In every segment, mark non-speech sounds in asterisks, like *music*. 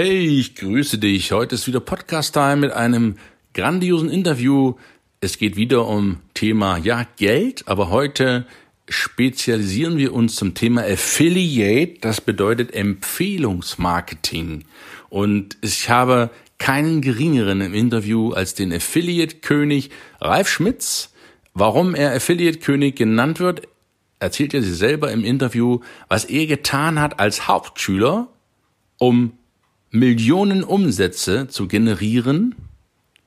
Hey, ich grüße dich. Heute ist wieder Podcast-Time mit einem grandiosen Interview. Es geht wieder um Thema, ja, Geld, aber heute spezialisieren wir uns zum Thema Affiliate. Das bedeutet Empfehlungsmarketing. Und ich habe keinen geringeren im Interview als den Affiliate-König Ralf Schmitz. Warum er Affiliate-König genannt wird, erzählt er sich selber im Interview, was er getan hat als Hauptschüler, um Millionen Umsätze zu generieren,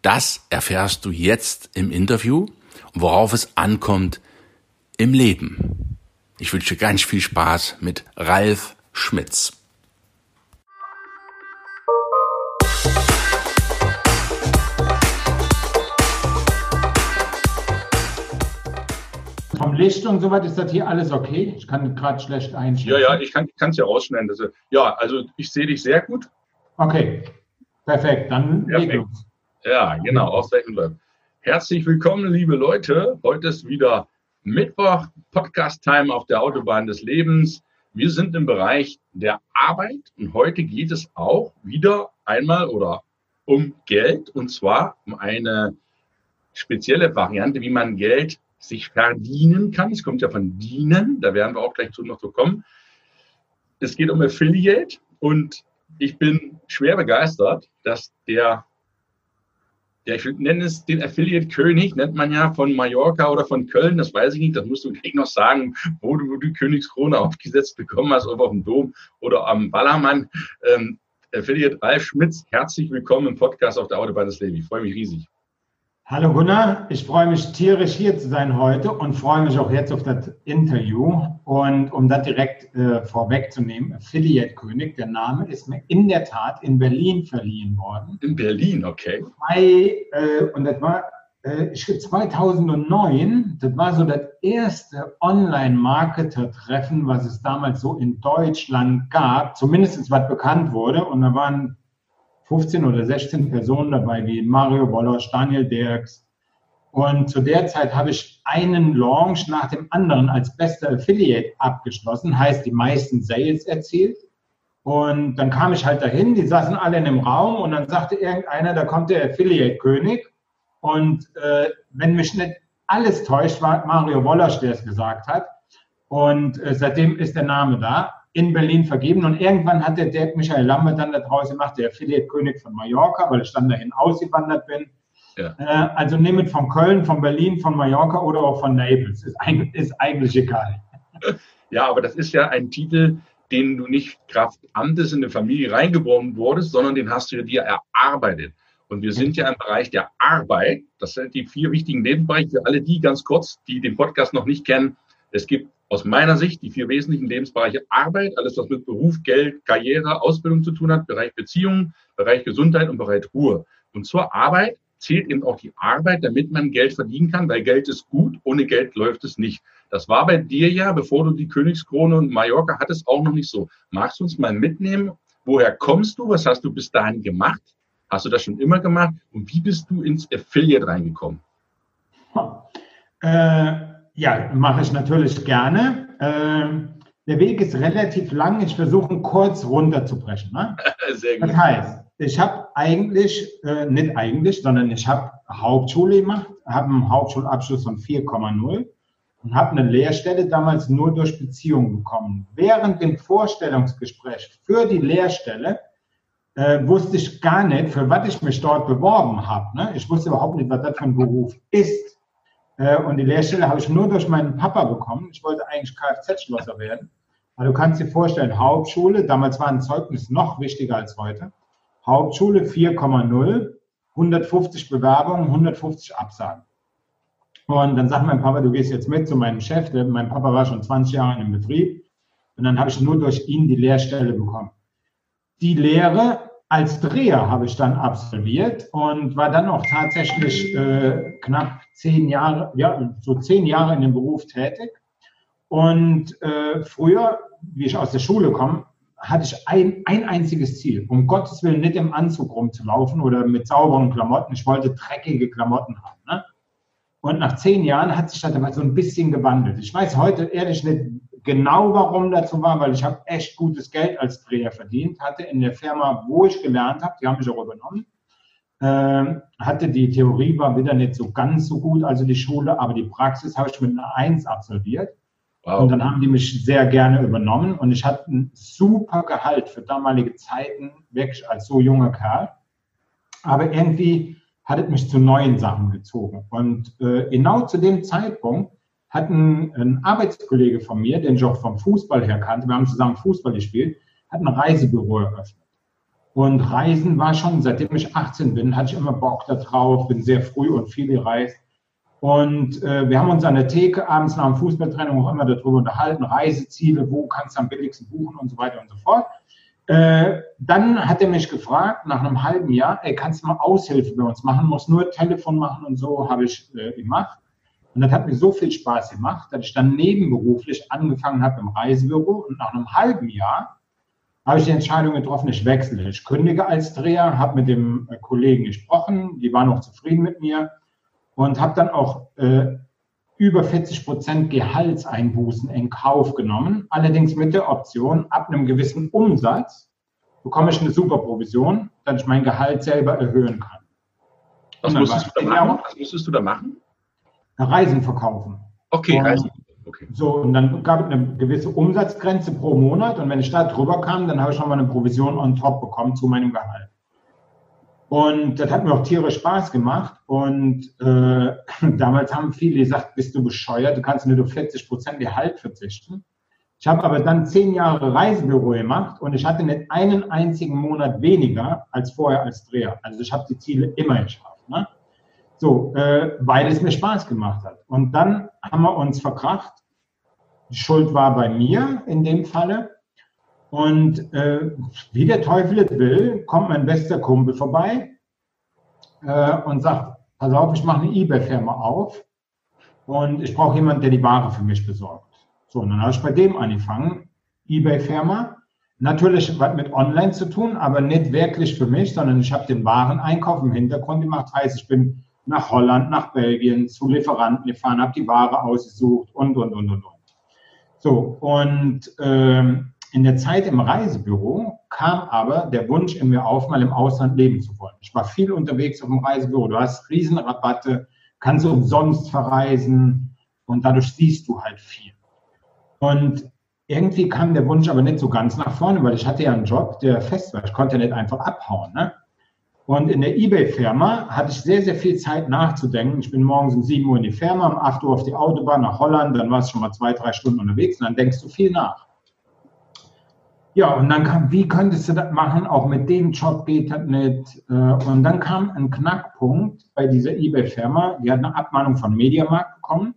das erfährst du jetzt im Interview, worauf es ankommt im Leben. Ich wünsche ganz viel Spaß mit Ralf Schmitz. Vom Licht und so weiter ist das hier alles okay? Ich kann gerade schlecht einstellen. Ja, ja, ich kann es ja rausschneiden. Also, ja, also ich sehe dich sehr gut. Okay, perfekt. Dann perfekt. Ja, genau, ausreichend bleiben. Herzlich willkommen, liebe Leute. Heute ist wieder Mittwoch, Podcast-Time auf der Autobahn des Lebens. Wir sind im Bereich der Arbeit und heute geht es auch wieder einmal oder um Geld und zwar um eine spezielle Variante, wie man Geld sich verdienen kann. Es kommt ja von dienen, da werden wir auch gleich zu noch zu kommen. Es geht um Affiliate und ich bin schwer begeistert, dass der, der ich nenne es den Affiliate-König, nennt man ja von Mallorca oder von Köln, das weiß ich nicht, das musst du gleich noch sagen, wo du die Königskrone *laughs* aufgesetzt bekommen hast, ob auf dem Dom oder am Ballermann. Ähm, Affiliate Ralf Schmitz, herzlich willkommen im Podcast auf der Autobahn des Lebens. Ich freue mich riesig. Hallo Gunnar, ich freue mich tierisch hier zu sein heute und freue mich auch jetzt auf das Interview. Und um das direkt äh, vorwegzunehmen, Affiliate König, der Name ist mir in der Tat in Berlin verliehen worden. In Berlin, okay. Bei, äh, und das war äh, 2009, das war so das erste Online-Marketer-Treffen, was es damals so in Deutschland gab, zumindest was bekannt wurde. Und da waren 15 oder 16 Personen dabei, wie Mario Wolosch, Daniel Dirks. Und zu der Zeit habe ich einen Launch nach dem anderen als bester Affiliate abgeschlossen, heißt die meisten Sales erzielt. Und dann kam ich halt dahin, die saßen alle in einem Raum und dann sagte irgendeiner, da kommt der Affiliate-König. Und äh, wenn mich nicht alles täuscht, war Mario Wolosch, der es gesagt hat. Und äh, seitdem ist der Name da in Berlin vergeben. Und irgendwann hat der Dirk Michael Lambert dann da draußen gemacht, der Affiliate-König von Mallorca, weil ich dann dahin ausgewandert bin. Ja. Äh, also nehmt von Köln, von Berlin, von Mallorca oder auch von Naples. Ist, eigentlich, ist eigentlich egal. *laughs* Ja, aber das ist ja ein Titel, den du nicht Kraft Amtes in eine Familie reingeboren wurdest, sondern den hast du dir erarbeitet. Und wir sind ja im Bereich der Arbeit. Das sind die vier wichtigen Nebenbereiche. Für alle die ganz kurz, die den Podcast noch nicht kennen. Es gibt aus meiner Sicht die vier wesentlichen Lebensbereiche Arbeit, alles was mit Beruf, Geld, Karriere, Ausbildung zu tun hat, Bereich Beziehungen, Bereich Gesundheit und Bereich Ruhe. Und zur Arbeit zählt eben auch die Arbeit, damit man Geld verdienen kann, weil Geld ist gut, ohne Geld läuft es nicht. Das war bei dir ja, bevor du die Königskrone und Mallorca hattest, auch noch nicht so. Magst du uns mal mitnehmen, woher kommst du, was hast du bis dahin gemacht? Hast du das schon immer gemacht? Und wie bist du ins Affiliate reingekommen? Äh, ja, mache ich natürlich gerne. Ähm, der Weg ist relativ lang. Ich versuche kurz runterzubrechen. Ne? *laughs* Sehr gut. Das heißt, ich habe eigentlich, äh, nicht eigentlich, sondern ich habe Hauptschule gemacht, habe einen Hauptschulabschluss von 4,0 und habe eine Lehrstelle damals nur durch Beziehung bekommen. Während dem Vorstellungsgespräch für die Lehrstelle äh, wusste ich gar nicht, für was ich mich dort beworben habe. Ne? Ich wusste überhaupt nicht, was das für ein Beruf ist. Äh, und die Lehrstelle habe ich nur durch meinen Papa bekommen. Ich wollte eigentlich Kfz-Schlosser werden. Aber du kannst dir vorstellen, Hauptschule, damals war ein Zeugnis noch wichtiger als heute. Hauptschule 4,0, 150 Bewerbungen, 150 Absagen. Und dann sagt mein Papa, du gehst jetzt mit zu meinem Chef. Mein Papa war schon 20 Jahre im Betrieb. Und dann habe ich nur durch ihn die Lehrstelle bekommen. Die Lehre als Dreher habe ich dann absolviert und war dann auch tatsächlich äh, knapp zehn Jahre, ja, so zehn Jahre in dem Beruf tätig. Und äh, früher, wie ich aus der Schule komme, hatte ich ein, ein einziges Ziel. Um Gottes Willen nicht im Anzug rumzulaufen oder mit sauberen Klamotten. Ich wollte dreckige Klamotten haben. Ne? Und nach zehn Jahren hat sich das aber so ein bisschen gewandelt. Ich weiß heute ehrlich nicht, genau warum dazu war, weil ich habe echt gutes Geld als Dreher verdient, hatte in der Firma, wo ich gelernt habe, die haben mich auch übernommen, äh, hatte die Theorie war wieder nicht so ganz so gut, also die Schule, aber die Praxis habe ich mit einer Eins absolviert. Wow. Und dann haben die mich sehr gerne übernommen und ich hatte ein super Gehalt für damalige Zeiten, wirklich als so junger Kerl. Aber irgendwie hat es mich zu neuen Sachen gezogen. Und äh, genau zu dem Zeitpunkt hat ein, ein, Arbeitskollege von mir, den ich auch vom Fußball her kannte, wir haben zusammen Fußball gespielt, hat ein Reisebüro eröffnet. Und Reisen war schon, seitdem ich 18 bin, hatte ich immer Bock darauf, bin sehr früh und viel gereist. Und äh, wir haben uns an der Theke abends nach dem Fußballtraining auch immer darüber unterhalten, Reiseziele, wo kannst du am billigsten buchen und so weiter und so fort. Äh, dann hat er mich gefragt, nach einem halben Jahr, ey, kannst du mal Aushilfe bei uns machen, muss nur Telefon machen und so, habe ich äh, gemacht. Und das hat mir so viel Spaß gemacht, dass ich dann nebenberuflich angefangen habe im Reisebüro. Und nach einem halben Jahr habe ich die Entscheidung getroffen, ich wechsle. Ich kündige als Dreher, habe mit dem äh, Kollegen gesprochen, die waren auch zufrieden mit mir und habe dann auch äh, über 40 Prozent Gehaltseinbußen in Kauf genommen. Allerdings mit der Option, ab einem gewissen Umsatz bekomme ich eine super Provision, dass ich mein Gehalt selber erhöhen kann. Was musstest, du da machen? Was musstest du da machen? Reisen verkaufen. Okay, und, Reisen. Okay. So, und dann gab es eine gewisse Umsatzgrenze pro Monat und wenn ich da drüber kam, dann habe ich schon mal eine Provision on top bekommen zu meinem Gehalt. Und das hat mir auch tierisch Spaß gemacht. Und äh, *laughs* damals haben viele gesagt, bist du bescheuert, du kannst nur auf 40 Prozent Gehalt verzichten. Ich habe aber dann zehn Jahre Reisebüro gemacht und ich hatte nicht einen einzigen Monat weniger als vorher als Dreher. Also ich habe die Ziele immer geschafft. So, äh, weil es mir Spaß gemacht hat. Und dann haben wir uns verkracht. Die Schuld war bei mir in dem Falle. Und äh, wie der Teufel es will, kommt mein bester Kumpel vorbei äh, und sagt, pass auf, ich mache eine eBay-Firma auf und ich brauche jemanden, der die Ware für mich besorgt. So, und dann habe ich bei dem angefangen, eBay-Firma. Natürlich was mit Online zu tun, aber nicht wirklich für mich, sondern ich habe den Wareneinkauf im Hintergrund gemacht. Heißt, ich bin nach Holland, nach Belgien zu Lieferanten gefahren, habe die Ware ausgesucht und, und, und, und, und. So, und ähm, in der Zeit im Reisebüro kam aber der Wunsch in mir auf, mal im Ausland leben zu wollen. Ich war viel unterwegs auf dem Reisebüro. Du hast Riesenrabatte, kannst umsonst verreisen und dadurch siehst du halt viel. Und irgendwie kam der Wunsch aber nicht so ganz nach vorne, weil ich hatte ja einen Job, der fest war. Ich konnte nicht einfach abhauen. Ne? Und in der eBay-Firma hatte ich sehr, sehr viel Zeit nachzudenken. Ich bin morgens um 7 Uhr in die Firma, um 8 Uhr auf die Autobahn nach Holland, dann war es schon mal zwei, drei Stunden unterwegs und dann denkst du viel nach. Ja, und dann kam, wie könntest du das machen? Auch mit dem Job geht das nicht. Äh, und dann kam ein Knackpunkt bei dieser eBay-Firma. Die hat eine Abmahnung von Mediamarkt bekommen.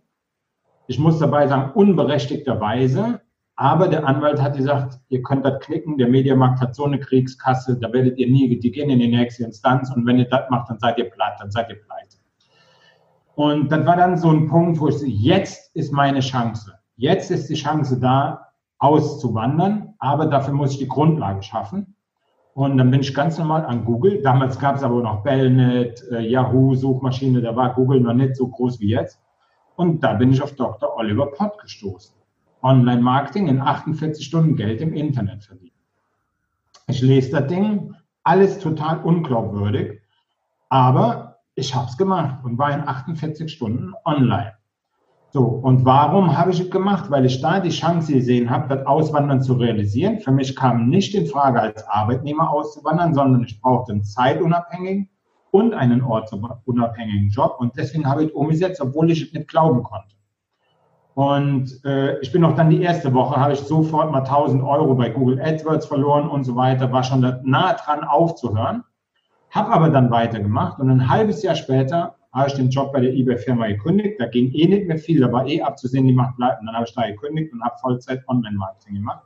Ich muss dabei sagen, unberechtigterweise. Aber der Anwalt hat gesagt, ihr könnt das knicken, der Mediamarkt hat so eine Kriegskasse, da werdet ihr nie, die gehen in die nächste Instanz und wenn ihr das macht, dann seid ihr platt, dann seid ihr pleite. Und das war dann so ein Punkt, wo ich so, jetzt ist meine Chance. Jetzt ist die Chance da, auszuwandern, aber dafür muss ich die Grundlage schaffen. Und dann bin ich ganz normal an Google. Damals gab es aber noch Bellnet, äh, Yahoo, Suchmaschine, da war Google noch nicht so groß wie jetzt. Und da bin ich auf Dr. Oliver Pott gestoßen. Online-Marketing in 48 Stunden Geld im Internet verdienen. Ich lese das Ding, alles total unglaubwürdig, aber ich habe es gemacht und war in 48 Stunden online. So, und warum habe ich es gemacht? Weil ich da die Chance gesehen habe, das Auswandern zu realisieren. Für mich kam nicht in Frage, als Arbeitnehmer auszuwandern, sondern ich brauchte einen zeitunabhängigen und einen ortsunabhängigen Job. Und deswegen habe ich es umgesetzt, obwohl ich es nicht glauben konnte. Und äh, ich bin auch dann die erste Woche, habe ich sofort mal 1000 Euro bei Google AdWords verloren und so weiter, war schon nah dran aufzuhören, habe aber dann weitergemacht und ein halbes Jahr später habe ich den Job bei der eBay-Firma gekündigt. Da ging eh nicht mehr viel, da war eh abzusehen, die macht bleibt. Und dann habe ich da gekündigt und habe Vollzeit Online-Marketing gemacht.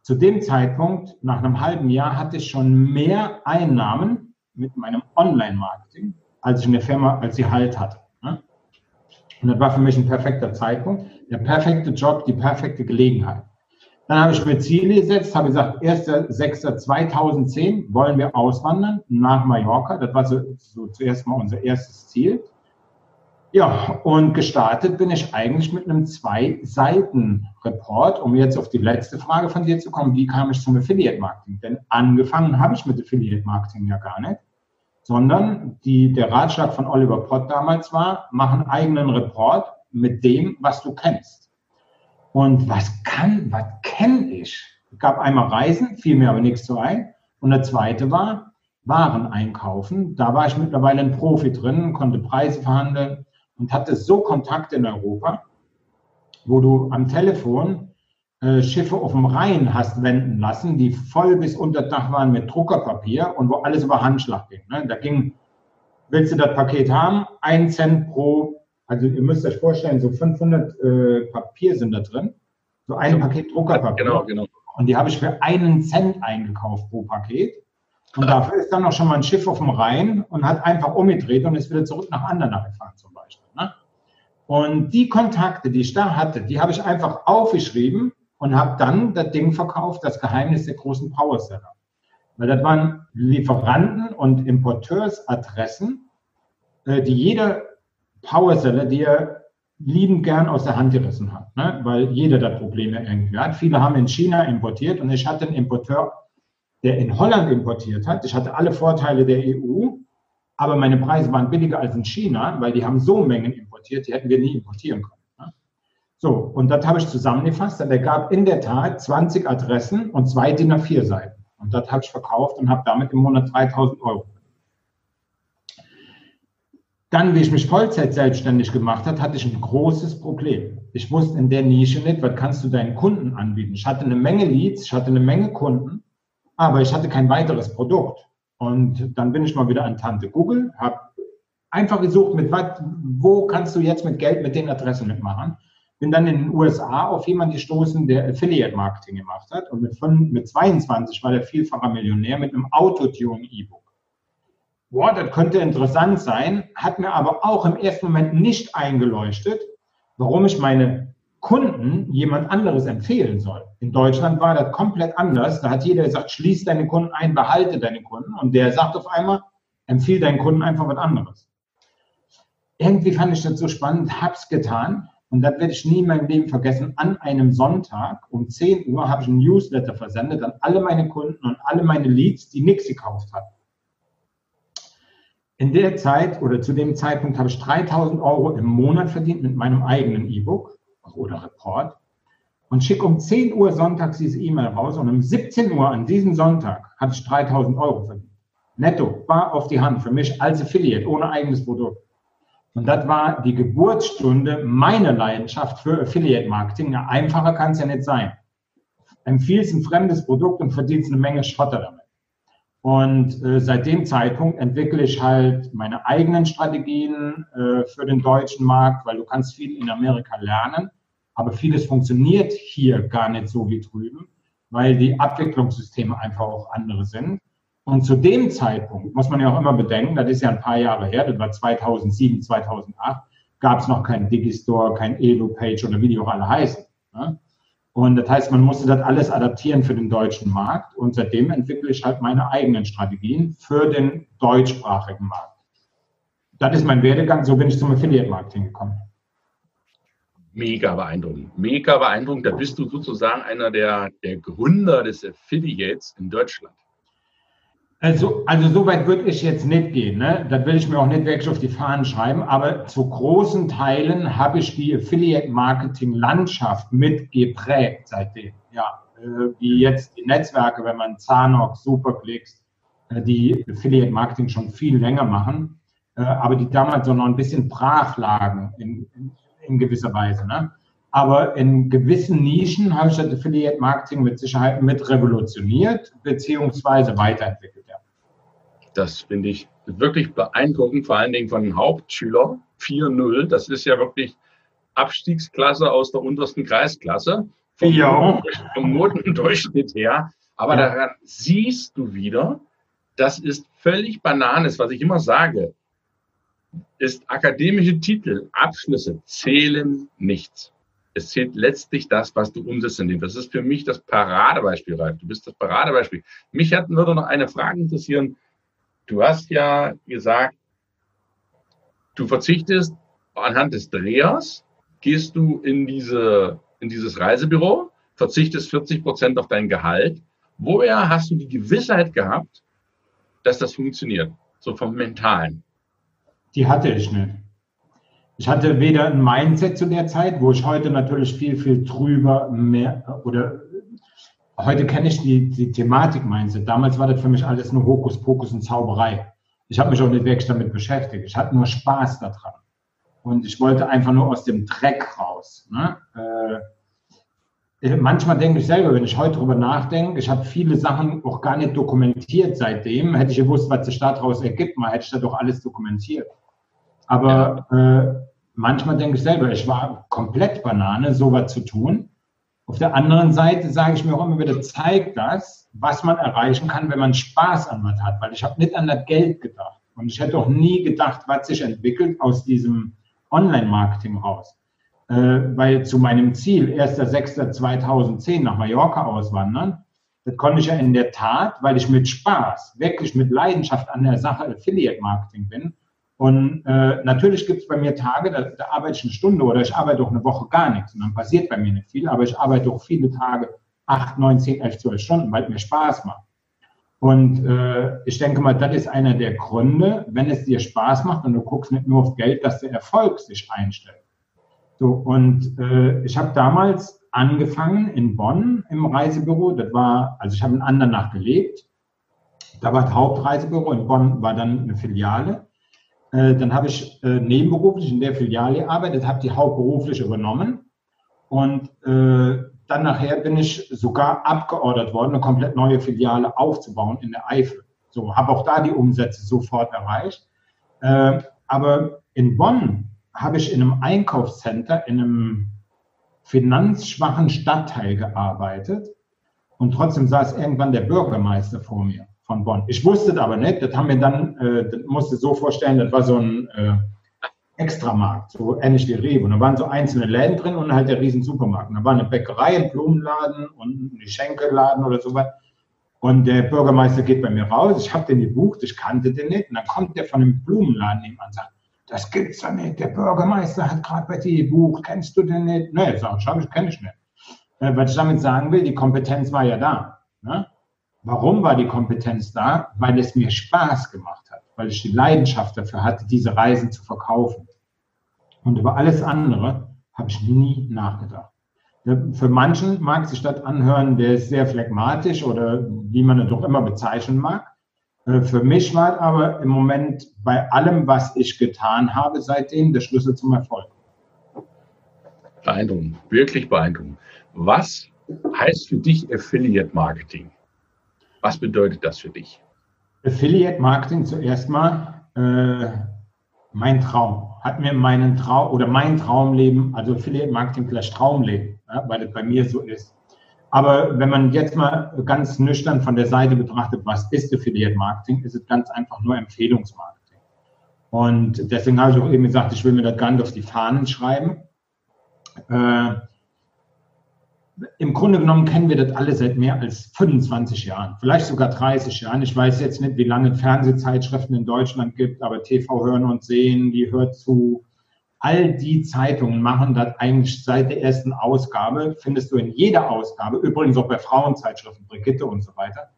Zu dem Zeitpunkt, nach einem halben Jahr, hatte ich schon mehr Einnahmen mit meinem Online-Marketing, als ich in der Firma, als sie halt hatte. Und das war für mich ein perfekter Zeitpunkt, der perfekte Job, die perfekte Gelegenheit. Dann habe ich mir Ziele gesetzt, habe gesagt, 1.6.2010 wollen wir auswandern nach Mallorca. Das war so, so zuerst mal unser erstes Ziel. Ja, und gestartet bin ich eigentlich mit einem Zwei-Seiten-Report, um jetzt auf die letzte Frage von dir zu kommen. Wie kam ich zum Affiliate-Marketing? Denn angefangen habe ich mit Affiliate-Marketing ja gar nicht, sondern die, der Ratschlag von Oliver Pott damals war, mach einen eigenen Report mit dem, was du kennst. Und was kann, was kenne ich? Es gab einmal Reisen, fiel mir aber nichts zu ein. Und der zweite war Waren einkaufen. Da war ich mittlerweile ein Profi drin, konnte Preise verhandeln und hatte so Kontakte in Europa, wo du am Telefon Schiffe auf dem Rhein hast wenden lassen, die voll bis unter Dach waren mit Druckerpapier und wo alles über Handschlag ging. Ne? Da ging, willst du das Paket haben? Ein Cent pro also ihr müsst euch vorstellen, so 500 äh, Papier sind da drin. So ein ja. Paket Druckerpapier. Genau, genau. Und die habe ich für einen Cent eingekauft pro Paket. Und dafür ist dann noch schon mal ein Schiff auf dem Rhein und hat einfach umgedreht und ist wieder zurück nach Andernach gefahren zum Beispiel. Ne? Und die Kontakte, die ich da hatte, die habe ich einfach aufgeschrieben und habe dann das Ding verkauft, das Geheimnis der großen Powerseller. Weil das waren Lieferanten und Importeursadressen, äh, die jeder Powerseller, die er liebend gern aus der Hand gerissen hat, ne? weil jeder da Probleme irgendwie hat. Viele haben in China importiert und ich hatte einen Importeur, der in Holland importiert hat. Ich hatte alle Vorteile der EU, aber meine Preise waren billiger als in China, weil die haben so Mengen importiert, die hätten wir nie importieren können. So, und das habe ich zusammengefasst. Und er gab in der Tat 20 Adressen und zwei DIN A4 Seiten. Und das habe ich verkauft und habe damit im Monat 3000 Euro dann, wie ich mich Vollzeit selbstständig gemacht habe, hatte ich ein großes Problem. Ich wusste in der Nische nicht, was kannst du deinen Kunden anbieten. Ich hatte eine Menge Leads, ich hatte eine Menge Kunden, aber ich hatte kein weiteres Produkt. Und dann bin ich mal wieder an Tante Google, habe einfach gesucht, mit was, wo kannst du jetzt mit Geld mit den Adressen mitmachen. Bin dann in den USA auf jemanden gestoßen, der Affiliate Marketing gemacht hat. Und mit, 5, mit 22 war der vielfacher Millionär mit einem Autotune-E-Book boah, das könnte interessant sein, hat mir aber auch im ersten Moment nicht eingeleuchtet, warum ich meine Kunden jemand anderes empfehlen soll. In Deutschland war das komplett anders. Da hat jeder gesagt, schließ deine Kunden ein, behalte deine Kunden. Und der sagt auf einmal, empfehle deinen Kunden einfach was anderes. Irgendwie fand ich das so spannend, hab's getan. Und das werde ich nie in meinem Leben vergessen. An einem Sonntag um 10 Uhr habe ich ein Newsletter versendet an alle meine Kunden und alle meine Leads, die nichts gekauft hatten. In der Zeit oder zu dem Zeitpunkt habe ich 3000 Euro im Monat verdient mit meinem eigenen E-Book oder Report und schicke um 10 Uhr sonntags diese E-Mail raus und um 17 Uhr an diesem Sonntag hatte ich 3000 Euro verdient. Netto, war auf die Hand für mich als Affiliate, ohne eigenes Produkt. Und das war die Geburtsstunde meiner Leidenschaft für Affiliate Marketing. Einfacher kann es ja nicht sein. Empfiehlst ein fremdes Produkt und verdienst eine Menge Schotter damit. Und äh, seit dem Zeitpunkt entwickle ich halt meine eigenen Strategien äh, für den deutschen Markt, weil du kannst viel in Amerika lernen, aber vieles funktioniert hier gar nicht so wie drüben, weil die Abwicklungssysteme einfach auch andere sind. Und zu dem Zeitpunkt muss man ja auch immer bedenken, das ist ja ein paar Jahre her, das war 2007, 2008, gab es noch kein Digistore, kein Elo-Page oder wie die auch alle heißen. Ne? Und das heißt, man musste das alles adaptieren für den deutschen Markt. Und seitdem entwickle ich halt meine eigenen Strategien für den deutschsprachigen Markt. Das ist mein Werdegang. So bin ich zum Affiliate-Marketing gekommen. Mega beeindruckend. Mega beeindruckend. Da bist du sozusagen einer der, der Gründer des Affiliates in Deutschland. Also, also so weit würde ich jetzt nicht gehen. Ne? Das will ich mir auch nicht wirklich auf die Fahnen schreiben. Aber zu großen Teilen habe ich die Affiliate-Marketing-Landschaft mit geprägt seitdem. Ja, äh, wie jetzt die Netzwerke, wenn man Zanox, Superclicks, äh, die Affiliate-Marketing schon viel länger machen, äh, aber die damals so noch ein bisschen brach lagen in, in, in gewisser Weise. Ne? Aber in gewissen Nischen habe ich das Affiliate-Marketing mit Sicherheit mit revolutioniert beziehungsweise weiterentwickelt. Das finde ich wirklich beeindruckend, vor allen Dingen von den Hauptschülern 4.0. Das ist ja wirklich Abstiegsklasse aus der untersten Kreisklasse. vom, ja. vom Notendurchschnitt her. Aber ja. daran siehst du wieder, das ist völlig Bananes, was ich immer sage, ist akademische Titel, Abschlüsse zählen nichts. Es zählt letztlich das, was du umsetzt in dem. Das ist für mich das Paradebeispiel, Ralf. Du bist das Paradebeispiel. Mich hat, würde noch eine Frage interessieren. Du hast ja gesagt, du verzichtest anhand des Drehers, gehst du in diese, in dieses Reisebüro, verzichtest 40 Prozent auf dein Gehalt. Woher hast du die Gewissheit gehabt, dass das funktioniert? So vom Mentalen. Die hatte ich nicht. Ich hatte weder ein Mindset zu der Zeit, wo ich heute natürlich viel, viel drüber mehr oder heute kenne ich die, die Thematik Mindset. Damals war das für mich alles nur Hokuspokus und Zauberei. Ich habe mich auch nicht wirklich damit beschäftigt. Ich hatte nur Spaß daran. Und ich wollte einfach nur aus dem Dreck raus. Ne? Äh, manchmal denke ich selber, wenn ich heute drüber nachdenke, ich habe viele Sachen auch gar nicht dokumentiert seitdem. Hätte ich gewusst, was sich daraus ergibt, mal hätte ich das doch alles dokumentiert. Aber äh, manchmal denke ich selber, ich war komplett Banane, sowas zu tun. Auf der anderen Seite sage ich mir auch immer wieder, zeigt das, was man erreichen kann, wenn man Spaß an was hat. Weil ich habe nicht an das Geld gedacht. Und ich hätte auch nie gedacht, was sich entwickelt aus diesem Online-Marketing raus. Äh, weil zu meinem Ziel, 1.6.2010 nach Mallorca auswandern, das konnte ich ja in der Tat, weil ich mit Spaß, wirklich mit Leidenschaft an der Sache Affiliate-Marketing bin, und äh, natürlich gibt es bei mir Tage, da, da arbeite ich eine Stunde oder ich arbeite auch eine Woche gar nichts und dann passiert bei mir nicht viel, aber ich arbeite auch viele Tage, acht, neun, zehn, elf, zwölf Stunden, weil es mir Spaß macht. Und äh, ich denke mal, das ist einer der Gründe, wenn es dir Spaß macht und du guckst nicht nur auf Geld, dass der Erfolg sich einstellt. So, und äh, ich habe damals angefangen in Bonn im Reisebüro. Das war, also ich habe in Andernach gelebt. Da war das Hauptreisebüro, in Bonn war dann eine Filiale. Äh, dann habe ich äh, nebenberuflich in der Filiale gearbeitet, habe die hauptberuflich übernommen und äh, dann nachher bin ich sogar abgeordert worden, eine komplett neue Filiale aufzubauen in der Eifel. So, habe auch da die Umsätze sofort erreicht. Äh, aber in Bonn habe ich in einem Einkaufscenter in einem finanzschwachen Stadtteil gearbeitet und trotzdem saß irgendwann der Bürgermeister vor mir von Bonn. Ich wusste das aber nicht, das haben wir dann, äh, das musste so vorstellen, das war so ein äh, Extramarkt, so ähnlich wie Rewe. Und da waren so einzelne Läden drin und halt der riesen Supermarkt. Und da war eine Bäckerei, ein Blumenladen und ein Geschenkelladen oder so was. Und der Bürgermeister geht bei mir raus, ich habe den gebucht, ich kannte den nicht. Und dann kommt der von dem Blumenladen nebenan und sagt, das gibt's doch nicht, der Bürgermeister hat gerade bei dir gebucht, kennst du den nicht? Nee, sag ich, ich kenne ich nicht. Äh, was ich damit sagen will, die Kompetenz war ja da. Ne? Warum war die Kompetenz da? Weil es mir Spaß gemacht hat, weil ich die Leidenschaft dafür hatte, diese Reisen zu verkaufen. Und über alles andere habe ich nie nachgedacht. Für manchen mag sich das anhören, der ist sehr phlegmatisch oder wie man es doch immer bezeichnen mag. Äh, für mich war aber im Moment bei allem, was ich getan habe, seitdem der Schlüssel zum Erfolg. Beeindruckend, wirklich beeindruckend. Was heißt für dich Affiliate Marketing? Was bedeutet das für dich? Affiliate Marketing zuerst mal äh, mein Traum. Hat mir meinen Traum oder mein Traumleben, also Affiliate Marketing vielleicht Traumleben, ja, weil es bei mir so ist. Aber wenn man jetzt mal ganz nüchtern von der Seite betrachtet, was ist Affiliate Marketing, ist es ganz einfach nur Empfehlungsmarketing. Und deswegen habe ich auch eben gesagt, ich will mir das gar nicht auf die Fahnen schreiben. Äh, im Grunde genommen kennen wir das alle seit mehr als 25 Jahren, vielleicht sogar 30 Jahren. Ich weiß jetzt nicht, wie lange Fernsehzeitschriften in Deutschland gibt, aber TV hören und sehen, die hört zu. All die Zeitungen machen das eigentlich seit der ersten Ausgabe, findest du in jeder Ausgabe, übrigens auch bei Frauenzeitschriften, Brigitte und so weiter.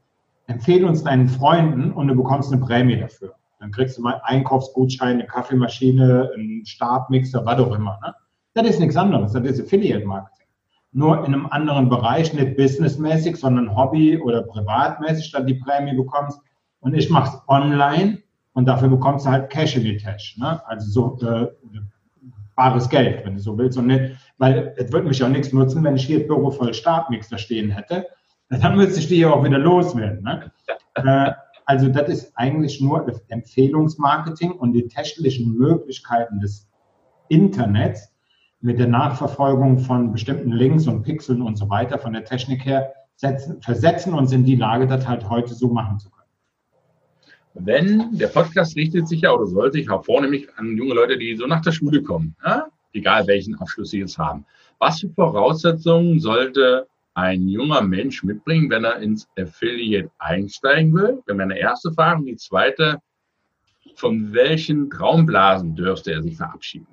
Empfehle uns deinen Freunden und du bekommst eine Prämie dafür. Dann kriegst du mal Einkaufsgutschein, eine Kaffeemaschine, einen Stabmixer, was auch immer. Ne? Das ist nichts anderes, das ist Affiliate-Marketing nur in einem anderen Bereich, nicht businessmäßig, sondern hobby- oder privatmäßig dann die Prämie bekommst. Und ich mache es online und dafür bekommst du halt Cash in die Tasche. Ne? Also so äh, bares Geld, wenn du so willst. Und nicht, weil es würde mich auch nichts nutzen, wenn ich hier Büro voll Stabmixer stehen hätte. *laughs* Dann müsste ich die ja auch wieder loswerden. Ne? äh, also das ist eigentlich nur Empfehlungsmarketing und die technischen Möglichkeiten des Internets mit der Nachverfolgung von bestimmten Links und Pixeln und so weiter von der Technik her, setzen, versetzen uns in die Lage, das halt heute so machen zu können. Wenn der Podcast richtet sich ja oder soll sich vornehmlich an junge Leute, die so nach der Schule kommen, ja? egal welchen Abschluss sie jetzt haben. Was für Voraussetzungen sollte ein junger Mensch mitbringen, wenn er ins Affiliate einsteigen will? Wenn meine erste Frage. Und die zweite, von welchen Traumblasen dürfte er sich verabschieden?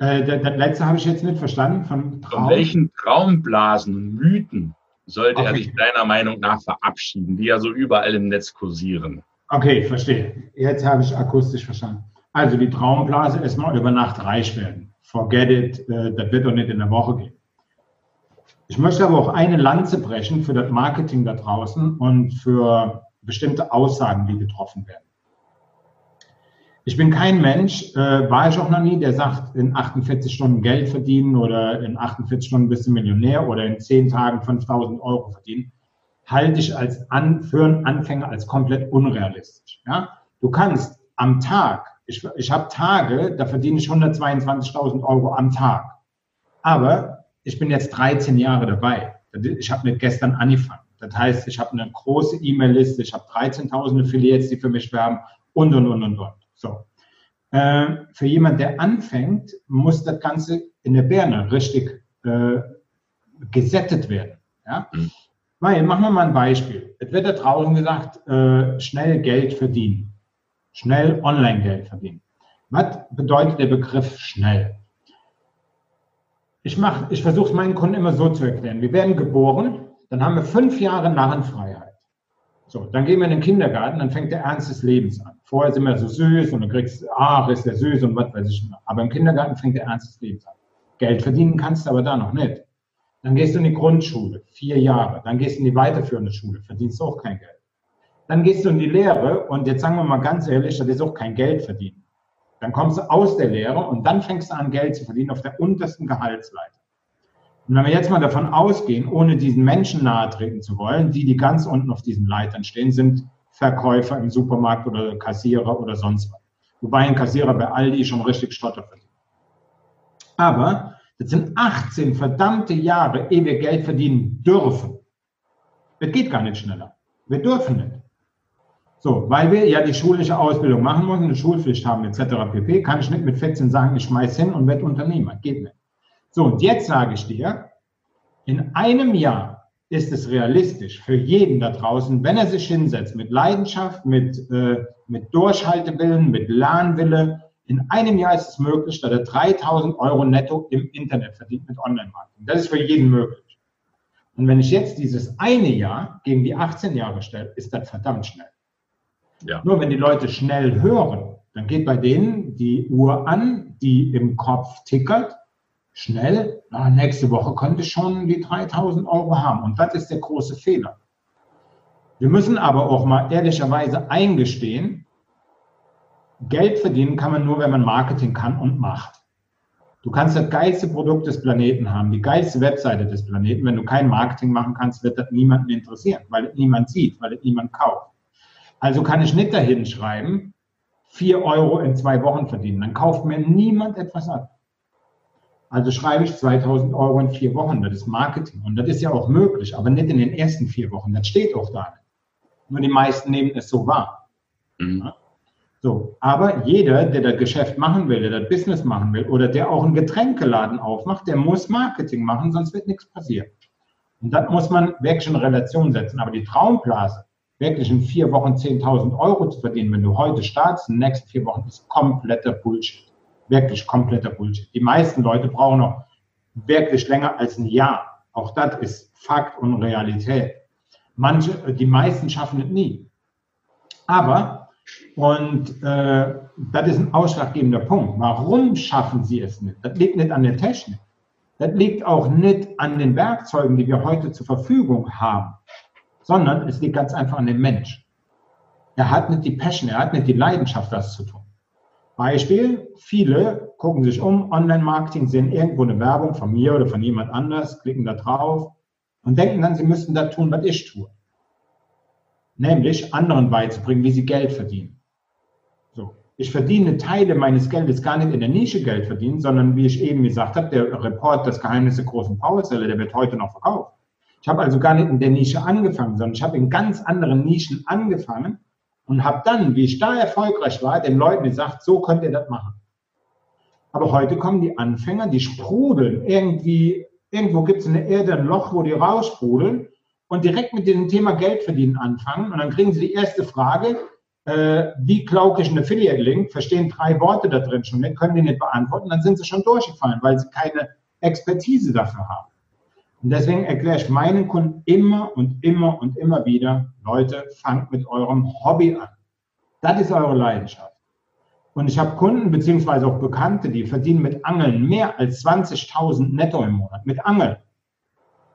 Äh, das, letzte habe ich jetzt nicht verstanden. Von, Traum. von welchen Traumblasen und Mythen sollte okay. er sich deiner Meinung nach verabschieden, die ja so überall im Netz kursieren? Okay, verstehe. Jetzt habe ich akustisch verstanden. Also die Traumblase ist mal über Nacht reich werden. Forget it, äh, das wird doch nicht in der Woche gehen. Ich möchte aber auch eine Lanze brechen für das Marketing da draußen und für bestimmte Aussagen, die getroffen werden. Ich bin kein Mensch, äh, war ich auch noch nie, der sagt, in 48 Stunden Geld verdienen oder in 48 Stunden bist du Millionär oder in 10 Tagen 5000 Euro verdienen, halte ich als an, für einen Anfänger als komplett unrealistisch. Ja? Du kannst am Tag, ich, ich habe Tage, da verdiene ich 122.000 Euro am Tag. Aber ich bin jetzt 13 Jahre dabei. Ich habe mit gestern angefangen. Das heißt, ich habe eine große E-Mail-Liste, ich habe 13.000 Affiliates, die für mich werben und, und, und, und, und. So. Äh, für jemand, der anfängt, muss das Ganze in der Birne richtig äh, gesettet werden. Ja? Mhm. Weil, machen wir mal ein Beispiel. Es wird da draußen gesagt, äh, schnell Geld verdienen. Schnell Online-Geld verdienen. Was bedeutet der Begriff schnell? Ich, ich versuche es meinen Kunden immer so zu erklären. Wir werden geboren, dann haben wir fünf Jahre Narrenfreiheit. So, dann gehen wir in den Kindergarten, dann fängt der Ernst des Lebens an. Vorher sind wir so süß und du kriegst, ach, ist der süß und was weiß ich noch. Aber im Kindergarten fängt der Ernst des Lebens an. Geld verdienen kannst du aber da noch nicht. Dann gehst du in die Grundschule, vier Jahre. Dann gehst du in die weiterführende Schule, verdienst auch kein Geld. Dann gehst du in die Lehre und jetzt sagen wir mal ganz ehrlich, das ist auch kein Geld verdienen. Dann kommst du aus der Lehre und dann fängst du an, Geld zu verdienen auf der untersten Gehaltsleiter. Und wenn wir jetzt mal davon ausgehen, ohne diesen Menschen nahe treten zu wollen, die, die ganz unten auf diesen Leitern stehen, sind Verkäufer im Supermarkt oder Kassierer oder sonst was. Wobei ein Kassierer bei Aldi schon richtig Stotter verdient. Aber das sind 18 verdammte Jahre, ehe wir Geld verdienen dürfen. Das geht gar nicht schneller. Wir dürfen nicht. So, weil wir ja die schulische Ausbildung machen müssen, eine Schulpflicht haben etc. pp, kann ich nicht mit 14 sagen, ich schmeiß hin und werde Unternehmer. Geht nicht. So, und jetzt sage ich dir, in einem Jahr ist es realistisch für jeden da draußen, wenn er sich hinsetzt mit Leidenschaft, mit, äh, mit Durchhaltewillen, mit Lernwille, in einem Jahr ist es möglich, dass er 3000 Euro netto im Internet verdient mit Online-Marketing. Das ist für jeden möglich. Und wenn ich jetzt dieses eine Jahr gegen die 18 Jahre stelle, ist das verdammt schnell. Ja. Nur wenn die Leute schnell hören, dann geht bei denen die Uhr an, die im Kopf tickert schnell, na, nächste Woche könnte schon die 3000 Euro haben. Und das ist der große Fehler. Wir müssen aber auch mal ehrlicherweise eingestehen, Geld verdienen kann man nur, wenn man Marketing kann und macht. Du kannst das geilste Produkt des Planeten haben, die geilste Webseite des Planeten. Wenn du kein Marketing machen kannst, wird das niemanden interessieren, weil es niemand sieht, weil es niemand kauft. Also kann ich nicht dahin schreiben, vier Euro in zwei Wochen verdienen. Dann kauft mir niemand etwas ab. Also schreibe ich 2000 Euro in vier Wochen. Das ist Marketing. Und das ist ja auch möglich, aber nicht in den ersten vier Wochen. Das steht auch da. Nur die meisten nehmen es so wahr. Mhm. Ja? So. Aber jeder, der das Geschäft machen will, der das Business machen will oder der auch einen Getränkeladen aufmacht, der muss Marketing machen, sonst wird nichts passieren. Und das muss man wirklich in Relation setzen. Aber die Traumblase, wirklich in vier Wochen 10.000 Euro zu verdienen, wenn du heute startest, in den nächsten vier Wochen, ist kompletter Bullshit wirklich kompletter Bullshit. Die meisten Leute brauchen noch wirklich länger als ein Jahr. Auch das ist Fakt und Realität. Manche, die meisten schaffen es nie. Aber, und äh, das ist ein ausschlaggebender Punkt. Warum schaffen sie es nicht? Das liegt nicht an der Technik. Das liegt auch nicht an den Werkzeugen, die wir heute zur Verfügung haben, sondern es liegt ganz einfach an dem Mensch. Er hat nicht die Passion, er hat nicht die Leidenschaft, das zu tun. Beispiel, viele gucken sich um, Online-Marketing, sehen irgendwo eine Werbung von mir oder von jemand anders, klicken da drauf und denken dann, sie müssten da tun, was ich tue. Nämlich anderen beizubringen, wie sie Geld verdienen. So. ich verdiene Teile meines Geldes gar nicht in der Nische Geld verdienen, sondern wie ich eben gesagt habe, der Report Das Geheimnis der großen Powerzelle, der wird heute noch verkauft. Ich habe also gar nicht in der Nische angefangen, sondern ich habe in ganz anderen Nischen angefangen und habe dann, wie ich da erfolgreich war, den Leuten gesagt, so könnt ihr das machen. Aber heute kommen die Anfänger, die sprudeln irgendwie, irgendwo gibt es in der Erde ein Loch, wo die raussprudeln und direkt mit dem Thema Geld verdienen anfangen. Und dann kriegen sie die erste Frage, äh, wie klauke ich einen Affiliate-Link, verstehen drei Worte da drin schon können die nicht beantworten, dann sind sie schon durchgefallen, weil sie keine Expertise dafür haben. Und deswegen erkläre ich meinen Kunden immer und immer und immer wieder, Leute, fangt mit eurem Hobby an. Das ist eure Leidenschaft. Und ich habe Kunden beziehungsweise auch Bekannte, die verdienen mit Angeln mehr als 20.000 netto im Monat. Mit Angeln.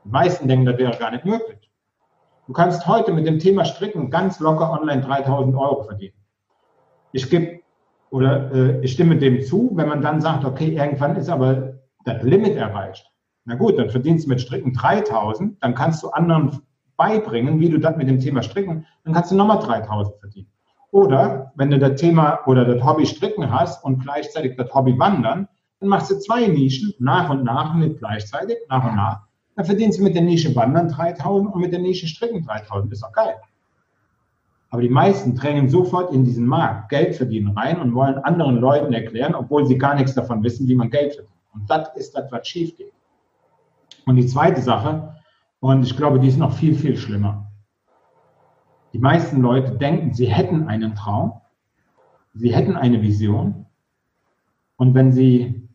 Die meisten denken, das wäre gar nicht möglich. Du kannst heute mit dem Thema Stricken ganz locker online 3000 Euro verdienen. Ich gebe oder äh, ich stimme dem zu, wenn man dann sagt, okay, irgendwann ist aber das Limit erreicht. Na gut, dann verdienst du mit Stricken 3000, dann kannst du anderen beibringen, wie du das mit dem Thema Stricken, dann kannst du nochmal 3000 verdienen. Oder wenn du das Thema oder das Hobby Stricken hast und gleichzeitig das Hobby Wandern, dann machst du zwei Nischen nach und nach, nicht gleichzeitig, nach und nach. Dann verdienst du mit der Nische Wandern 3000 und mit der Nische Stricken 3000. Ist doch geil. Aber die meisten drängen sofort in diesen Markt Geld verdienen rein und wollen anderen Leuten erklären, obwohl sie gar nichts davon wissen, wie man Geld verdient. Und das ist das, was schief geht. Und die zweite Sache, und ich glaube, die ist noch viel, viel schlimmer. Die meisten Leute denken, sie hätten einen Traum, sie hätten eine Vision. Und wenn sie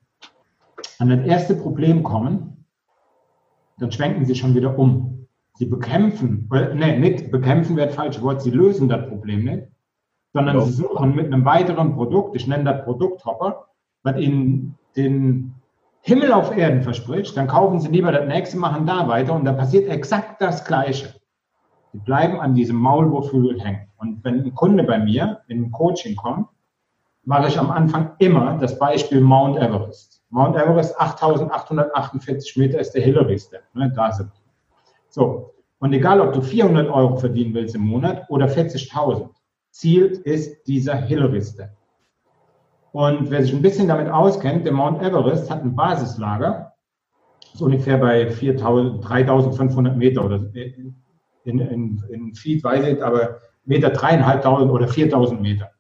an das erste Problem kommen, dann schwenken sie schon wieder um. Sie bekämpfen, äh, nee, nicht bekämpfen wäre das falsche Wort, sie lösen das Problem nicht, sondern ja. sie suchen mit einem weiteren Produkt, ich nenne das Produkthopper, was ihnen den Himmel auf Erden verspricht, dann kaufen sie lieber das nächste, machen da weiter und da passiert exakt das Gleiche. Die bleiben an diesem Maulwurfhügel hängen. Und wenn ein Kunde bei mir in ein Coaching kommt, mache ich am Anfang immer das Beispiel Mount Everest. Mount Everest 8848 Meter ist der Hillary-Step. Ne, da sind wir. So. Und egal, ob du 400 Euro verdienen willst im Monat oder 40.000, Ziel ist dieser Hillary-Step. Und wer sich ein bisschen damit auskennt, der Mount Everest hat ein Basislager, so ungefähr bei 3.500 Meter oder in, in, in Feet weiß ich, aber Meter dreieinhalbtausend oder viertausend Meter.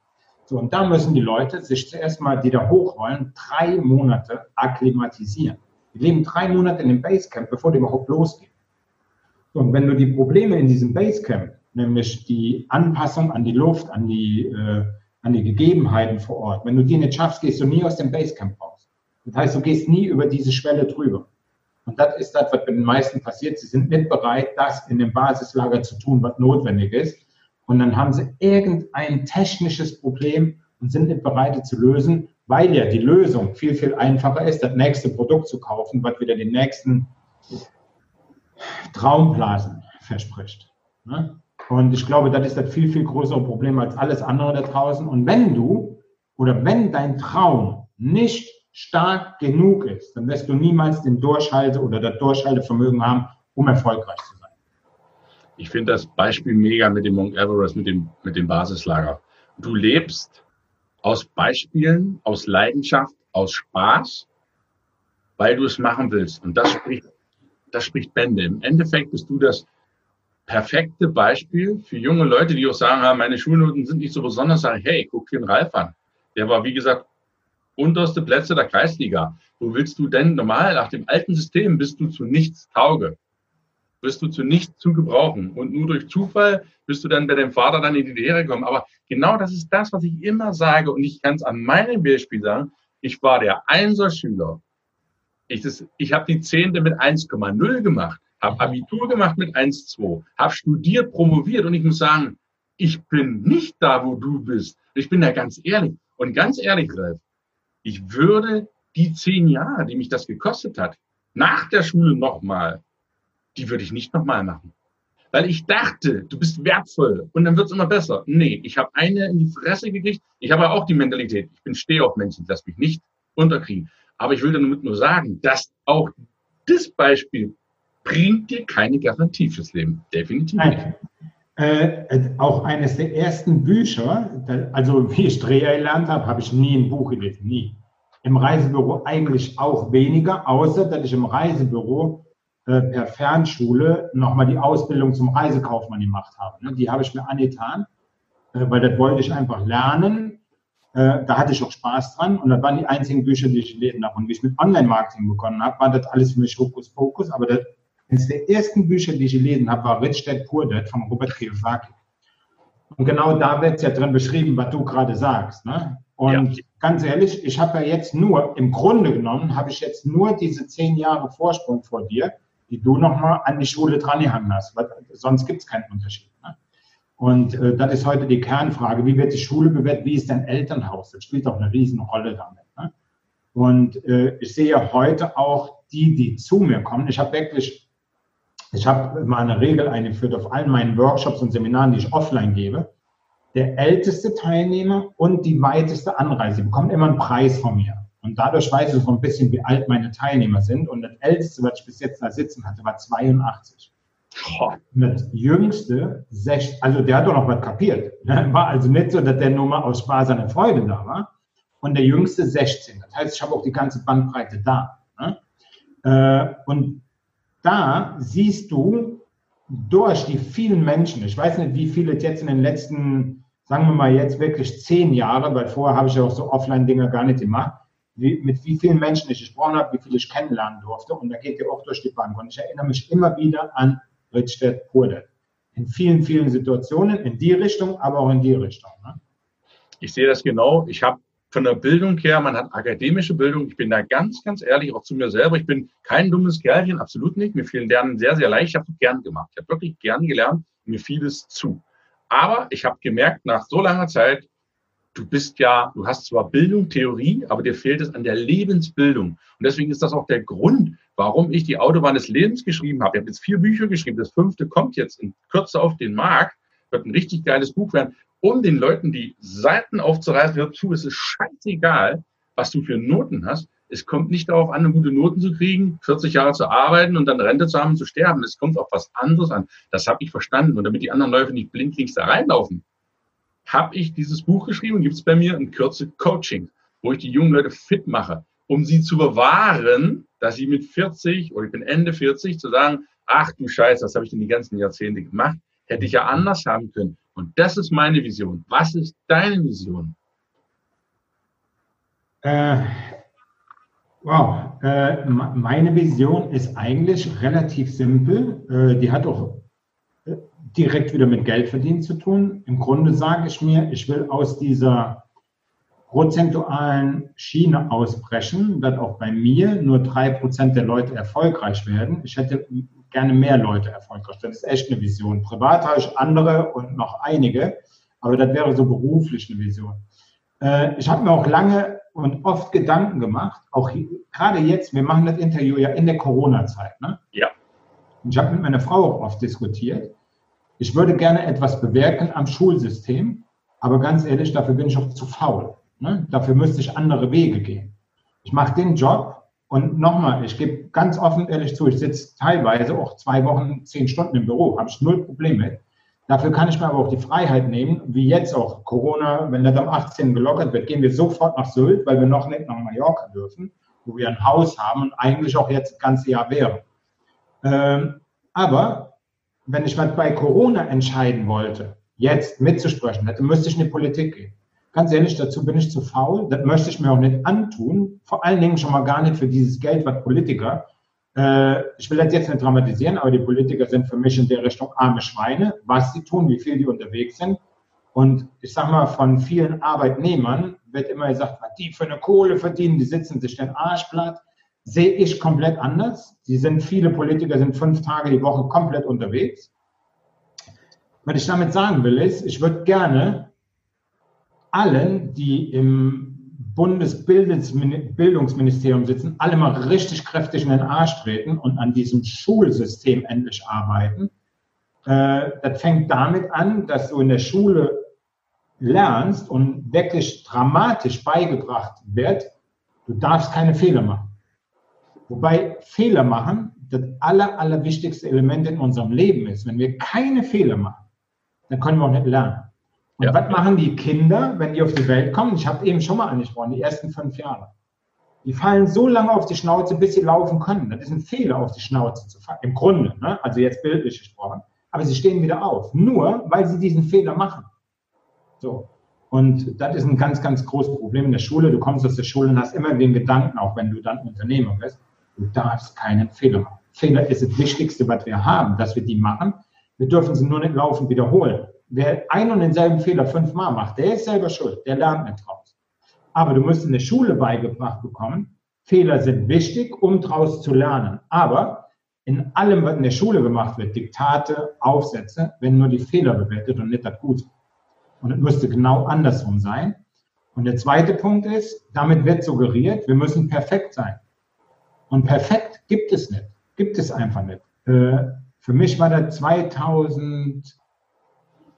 So, und da müssen die Leute sich zuerst mal, die da hochrollen, drei Monate akklimatisieren. Die leben drei Monate in dem Basecamp, bevor die überhaupt losgehen. Und wenn du die Probleme in diesem Basecamp, nämlich die Anpassung an die Luft, an die, äh, an die Gegebenheiten vor Ort, wenn du die nicht schaffst, gehst du nie aus dem Basecamp raus. Das heißt, du gehst nie über diese Schwelle drüber. Und das ist das, was bei den meisten passiert. Sie sind nicht bereit, das in dem Basislager zu tun, was notwendig ist. Und dann haben sie irgendein technisches Problem und sind nicht bereit, es zu lösen, weil ja die Lösung viel, viel einfacher ist, das nächste Produkt zu kaufen, was wieder den nächsten Traumblasen verspricht. Ne? Und ich glaube, das ist das viel, viel größere Problem als alles andere da draußen. Und wenn du oder wenn dein Traum nicht stark genug ist, dann wirst du niemals den Durchhalte oder das Durchhaltevermögen haben, um erfolgreich zu sein. Ich finde das Beispiel mega mit dem Mount Everest, mit dem, mit dem Basislager. Du lebst aus Beispielen, aus Leidenschaft, aus Spaß, weil du es machen willst. Und das spricht, das spricht Bände. Im Endeffekt bist du das perfekte Beispiel für junge Leute, die auch sagen, ah, meine Schulnoten sind nicht so besonders, sagen, hey, guck den Ralf an. Der war, wie gesagt, unterste Plätze der Kreisliga. Wo willst du denn normal nach dem alten System bist du zu nichts tauge? Bist du zu nichts zu gebrauchen. Und nur durch Zufall bist du dann bei dem Vater dann in die Lehre gekommen. Aber genau das ist das, was ich immer sage. Und ich kann es an meinem Beispiel sagen. Ich war der Einser-Schüler. Ich, ich habe die Zehnte mit 1,0 gemacht, habe Abitur gemacht mit 1,2, habe studiert, promoviert und ich muss sagen, ich bin nicht da, wo du bist. Ich bin da ganz ehrlich. Und ganz ehrlich, Ralf, ich würde die zehn Jahre, die mich das gekostet hat, nach der Schule nochmal, die würde ich nicht nochmal machen. Weil ich dachte, du bist wertvoll und dann wird's immer besser. Nee, ich habe eine in die Fresse gekriegt. Ich habe auch die Mentalität, ich bin Stehaufmensch, lass mich nicht unterkriegen. Aber ich will damit nur sagen, dass auch das Beispiel bringt dir keine Garantie fürs Leben. Definitiv nicht. Äh, auch eines der ersten Bücher, also *laughs* wie ich Dreher gelernt habe, habe ich nie ein Buch gelesen, nie. Im Reisebüro eigentlich auch weniger, außer dass ich im Reisebüro äh, per Fernschule nochmal die Ausbildung zum Reisekaufmann gemacht habe. Ne? Die habe ich mir angetan, äh, weil das wollte ich einfach lernen. Äh, da hatte ich auch Spaß dran und das waren die einzigen Bücher, die ich gelesen habe. Und wie ich mit Online-Marketing begonnen habe, war das alles für mich Hokuspokus, aber das eines der ersten Bücher, die ich gelesen habe, war Rich Dad Poor Dad von Robert Kiyosaki. Und genau da wird es ja drin beschrieben, was du gerade sagst. Ne? Und ja. ganz ehrlich, ich habe ja jetzt nur, im Grunde genommen, habe ich jetzt nur diese zehn Jahre Vorsprung vor dir, die du nochmal an die Schule drangehangen hast. Weil sonst gibt es keinen Unterschied. Ne? Und äh, das ist heute die Kernfrage. Wie wird die Schule bewertet? Wie ist dein Elternhaus? Das spielt auch eine Riesenrolle damit. Ne? Und äh, ich sehe heute auch die, die zu mir kommen. Ich habe wirklich ich habe mal eine Regel eingeführt auf allen meinen Workshops und Seminaren, die ich offline gebe. Der älteste Teilnehmer und die weiteste Anreise bekommen immer einen Preis von mir. Und dadurch weiß ich so ein bisschen, wie alt meine Teilnehmer sind. Und das älteste, was ich bis jetzt da sitzen hatte, war 82. Und das jüngste, also der hat doch noch was kapiert. War also nicht so, dass der nur mal aus Spaß an Freude da war. Und der jüngste 16. Das heißt, ich habe auch die ganze Bandbreite da. Ne? Äh, und da siehst du durch die vielen Menschen, ich weiß nicht, wie viele jetzt in den letzten, sagen wir mal jetzt wirklich zehn Jahre, weil vorher habe ich ja auch so Offline-Dinge gar nicht gemacht, wie, mit wie vielen Menschen ich gesprochen habe, wie viele ich kennenlernen durfte. Und da geht ihr auch durch die Bank. Und ich erinnere mich immer wieder an Rittstedt Purde. In vielen, vielen Situationen, in die Richtung, aber auch in die Richtung. Ne? Ich sehe das genau. Ich habe von der Bildung her, man hat akademische Bildung. Ich bin da ganz, ganz ehrlich, auch zu mir selber. Ich bin kein dummes Kerlchen, absolut nicht. Mir fiel Lernen sehr, sehr leicht. Ich habe gern gemacht. Ich habe wirklich gern gelernt. Mir fiel es zu. Aber ich habe gemerkt, nach so langer Zeit, du bist ja, du hast zwar Bildung, Theorie, aber dir fehlt es an der Lebensbildung. Und deswegen ist das auch der Grund, warum ich die Autobahn des Lebens geschrieben habe. Ich habe jetzt vier Bücher geschrieben. Das fünfte kommt jetzt in Kürze auf den Markt. Wird ein richtig geiles Buch werden um den Leuten die Seiten aufzureißen, hör zu, es ist scheißegal, was du für Noten hast. Es kommt nicht darauf an, gute Noten zu kriegen, 40 Jahre zu arbeiten und dann Rente zu haben zu sterben. Es kommt auf was anderes an. Das habe ich verstanden. Und damit die anderen Leute nicht blindlings da reinlaufen, habe ich dieses Buch geschrieben gibt es bei mir in Kürze Coaching, wo ich die jungen Leute fit mache, um sie zu bewahren, dass sie mit 40 oder ich bin Ende 40 zu sagen, ach du Scheiße, das habe ich denn die ganzen Jahrzehnte gemacht, hätte ich ja anders haben können. Und das ist meine Vision. Was ist deine Vision? Äh, wow, äh, meine Vision ist eigentlich relativ simpel. Äh, die hat auch äh, direkt wieder mit Geldverdienen zu tun. Im Grunde sage ich mir, ich will aus dieser prozentualen Schiene ausbrechen, dass auch bei mir nur drei Prozent der Leute erfolgreich werden. Ich hätte gerne mehr Leute erfolgreich. Das ist echt eine Vision. Privat habe ich andere und noch einige, aber das wäre so beruflich eine Vision. Äh, ich habe mir auch lange und oft Gedanken gemacht, auch hier, gerade jetzt, wir machen das Interview ja in der Corona-Zeit. Ne? Ja. Und ich habe mit meiner Frau auch oft diskutiert. Ich würde gerne etwas bewirken am Schulsystem, aber ganz ehrlich, dafür bin ich auch zu faul. Ne? Dafür müsste ich andere Wege gehen. Ich mache den Job, und nochmal, ich gebe ganz offen ehrlich zu, ich sitze teilweise auch zwei Wochen, zehn Stunden im Büro, habe ich null Probleme mit. Dafür kann ich mir aber auch die Freiheit nehmen, wie jetzt auch Corona, wenn das am 18. gelockert wird, gehen wir sofort nach Sylt, weil wir noch nicht nach Mallorca dürfen, wo wir ein Haus haben und eigentlich auch jetzt das ganze Jahr wären. Ähm, aber wenn ich mal bei Corona entscheiden wollte, jetzt mitzusprechen, dann müsste ich in die Politik gehen. Ganz ehrlich, dazu bin ich zu faul. Das möchte ich mir auch nicht antun. Vor allen Dingen schon mal gar nicht für dieses Geld, was Politiker. Äh, ich will das jetzt nicht dramatisieren, aber die Politiker sind für mich in der Richtung arme Schweine. Was sie tun, wie viel die unterwegs sind. Und ich sag mal, von vielen Arbeitnehmern wird immer gesagt, was die für eine Kohle verdienen, die sitzen sich den Arsch platt. Sehe ich komplett anders. Die sind, viele Politiker sind fünf Tage die Woche komplett unterwegs. Was ich damit sagen will, ist, ich würde gerne allen, die im Bundesbildungsministerium sitzen, alle mal richtig kräftig in den Arsch treten und an diesem Schulsystem endlich arbeiten. Äh, das fängt damit an, dass du in der Schule lernst und wirklich dramatisch beigebracht wird, du darfst keine Fehler machen. Wobei Fehler machen das aller, allerwichtigste Element in unserem Leben ist. Wenn wir keine Fehler machen, dann können wir auch nicht lernen. Und ja. was machen die Kinder, wenn die auf die Welt kommen? Ich habe eben schon mal angesprochen, die ersten fünf Jahre. Die fallen so lange auf die Schnauze, bis sie laufen können. Das ist ein Fehler, auf die Schnauze zu fallen. Im Grunde, ne? also jetzt bildlich gesprochen. Aber sie stehen wieder auf. Nur, weil sie diesen Fehler machen. So. Und das ist ein ganz, ganz großes Problem in der Schule. Du kommst aus der Schule und hast immer den Gedanken, auch wenn du dann Unternehmer bist, du darfst keinen Fehler machen. Fehler ist das Wichtigste, was wir haben, dass wir die machen. Wir dürfen sie nur nicht laufend wiederholen. Wer einen und denselben Fehler fünfmal macht, der ist selber schuld, der lernt nicht draus. Aber du musst in der Schule beigebracht bekommen, Fehler sind wichtig, um draus zu lernen. Aber in allem, was in der Schule gemacht wird, Diktate, Aufsätze, werden nur die Fehler bewertet und nicht das Gute. Und es müsste genau andersrum sein. Und der zweite Punkt ist, damit wird suggeriert, wir müssen perfekt sein. Und perfekt gibt es nicht. Gibt es einfach nicht. Äh, für mich war das 2000,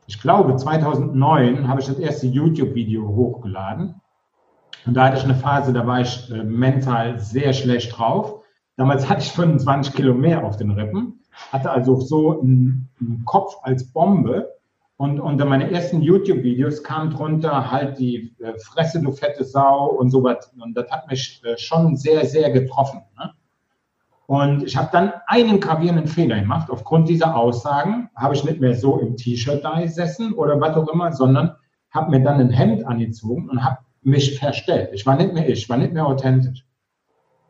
ich glaube 2009 habe ich das erste YouTube-Video hochgeladen. Und da hatte ich eine Phase, da war ich äh, mental sehr schlecht drauf. Damals hatte ich 25 Kilo mehr auf den Rippen, hatte also so einen, einen Kopf als Bombe. Und unter meine ersten YouTube-Videos kam drunter halt die äh, Fresse, du fette Sau und sowas. Und das hat mich äh, schon sehr, sehr getroffen. Ne? Und ich habe dann einen gravierenden Fehler gemacht. Aufgrund dieser Aussagen habe ich nicht mehr so im T-Shirt da gesessen oder was auch immer, sondern habe mir dann ein Hemd angezogen und habe mich verstellt. Ich war nicht mehr ich, war nicht mehr authentisch.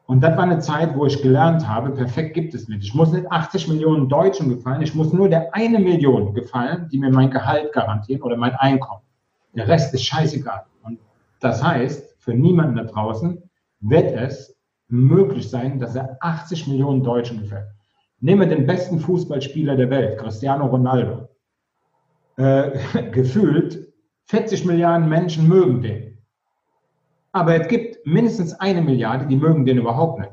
Und das war eine Zeit, wo ich gelernt habe, perfekt gibt es nicht. Ich muss nicht 80 Millionen Deutschen gefallen, ich muss nur der eine Million gefallen, die mir mein Gehalt garantieren oder mein Einkommen. Der Rest ist scheißegal. Und das heißt, für niemanden da draußen wird es möglich sein, dass er 80 Millionen Deutschen gefällt. Nehmen wir den besten Fußballspieler der Welt, Cristiano Ronaldo. Äh, *laughs* gefühlt 40 Milliarden Menschen mögen den. Aber es gibt mindestens eine Milliarde, die mögen den überhaupt nicht.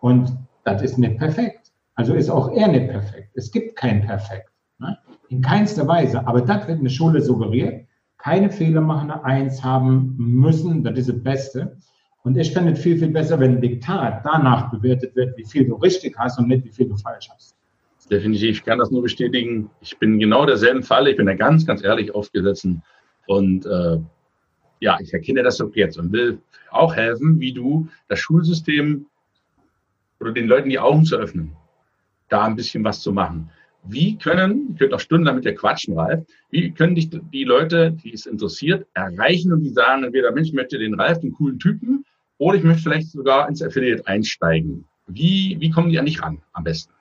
Und das ist nicht perfekt. Also ist auch er nicht perfekt. Es gibt kein Perfekt. Ne? In keinster Weise. Aber das wird in der Schule suggeriert. Keine Fehler machen, eins haben müssen. Das ist das Beste. Und ich finde es viel, viel besser, wenn ein Diktat danach bewertet wird, wie viel du richtig hast und nicht, wie viel du falsch hast. Definitiv, ich kann das nur bestätigen. Ich bin genau derselben Fall. Ich bin da ganz, ganz ehrlich aufgesetzt. Und äh, ja, ich erkenne das auch jetzt und will auch helfen, wie du das Schulsystem oder den Leuten die Augen zu öffnen, da ein bisschen was zu machen. Wie können, ich könnte auch Stunden damit ja quatschen, Ralf, wie können dich die Leute, die es interessiert, erreichen und die sagen, entweder Mensch, möchte den Ralf, den coolen Typen, oder ich möchte vielleicht sogar ins Affiliate einsteigen. Wie, wie kommen die an dich ran am besten?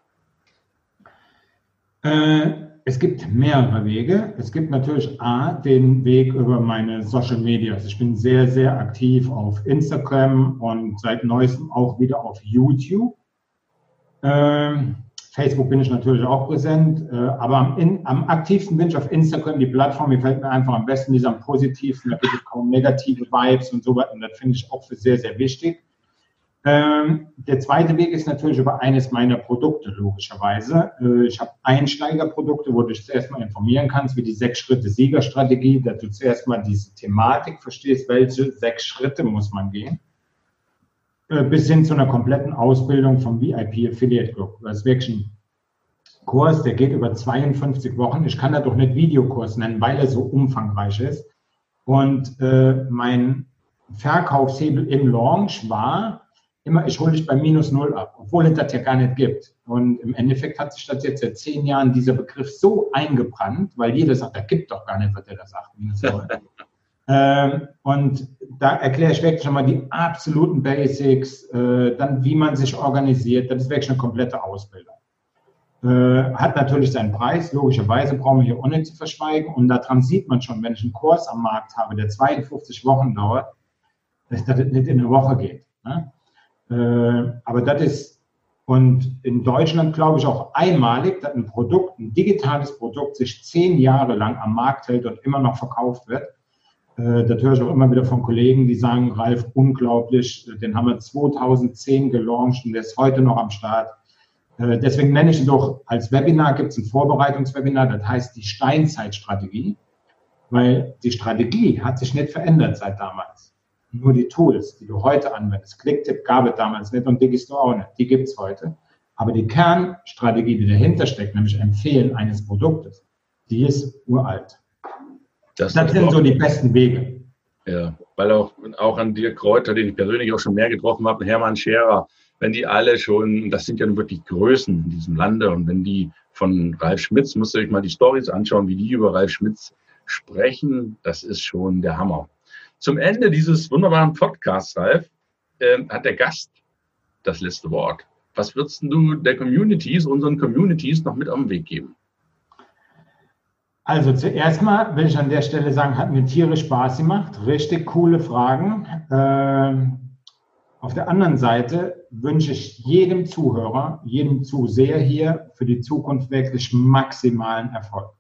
Äh, es gibt mehrere Wege. Es gibt natürlich A, den Weg über meine Social Media. Also ich bin sehr, sehr aktiv auf Instagram und seit neuestem auch wieder auf YouTube. Ähm, Facebook bin ich natürlich auch präsent, äh, aber am, in, am, aktivsten bin ich auf Instagram. Die Plattform gefällt mir einfach am besten, die ist am positivsten, da gibt es kaum negative Vibes und so weiter. Und das finde ich auch für sehr, sehr wichtig. Ähm, der zweite Weg ist natürlich über eines meiner Produkte, logischerweise. Äh, ich habe Einsteigerprodukte, wo du dich zuerst mal informieren kannst, wie die Sechs-Schritte-Siegerstrategie, dass du zuerst mal diese Thematik verstehst, welche sechs Schritte muss man gehen. Äh, bis hin zu einer kompletten Ausbildung vom VIP Affiliate Group. Das ist wirklich ein Kurs, der geht über 52 Wochen. Ich kann da doch nicht Videokurs nennen, weil er so umfangreich ist. Und äh, mein Verkaufshebel im Launch war immer, ich hole dich bei minus null ab, obwohl es das ja gar nicht gibt. Und im Endeffekt hat sich das jetzt seit zehn Jahren dieser Begriff so eingebrannt, weil jeder sagt, da gibt doch gar nicht, was der da sagt, minus null. *laughs* Ähm, und da erkläre ich wirklich schon mal die absoluten Basics, äh, dann wie man sich organisiert. Das ist wirklich eine komplette Ausbildung. Äh, hat natürlich seinen Preis, logischerweise brauchen wir hier auch zu verschweigen. Und daran sieht man schon, wenn ich einen Kurs am Markt habe, der 52 Wochen dauert, dass das nicht in eine Woche geht. Ne? Äh, aber das ist, und in Deutschland glaube ich auch einmalig, dass ein Produkt, ein digitales Produkt sich zehn Jahre lang am Markt hält und immer noch verkauft wird das höre ich auch immer wieder von Kollegen, die sagen, Ralf, unglaublich, den haben wir 2010 gelauncht und der ist heute noch am Start. Äh, deswegen nenne ich ihn doch als Webinar, gibt es ein Vorbereitungswebinar, das heißt die Steinzeitstrategie, weil die Strategie hat sich nicht verändert seit damals. Nur die Tools, die du heute anwendest. Clicktip gab es damals nicht und Digistore auch nicht. Die gibt es heute. Aber die Kernstrategie, die dahinter steckt, nämlich Empfehlen eines Produktes, die ist uralt. Das, das sind so die besten Wege. Ja, weil auch, auch an Dirk Kräuter, den ich persönlich auch schon mehr getroffen habe, Hermann Scherer, wenn die alle schon, das sind ja nun wirklich Größen in diesem Lande und wenn die von Ralf Schmitz, müsst ihr euch mal die Stories anschauen, wie die über Ralf Schmitz sprechen, das ist schon der Hammer. Zum Ende dieses wunderbaren Podcasts, Ralf, äh, hat der Gast das letzte Wort. Was würdest du der Communities, unseren Communities noch mit auf den Weg geben? Also zuerst mal will ich an der Stelle sagen, hat mir tierisch Spaß gemacht. Richtig coole Fragen. Ähm, auf der anderen Seite wünsche ich jedem Zuhörer, jedem Zuseher hier für die Zukunft wirklich maximalen Erfolg.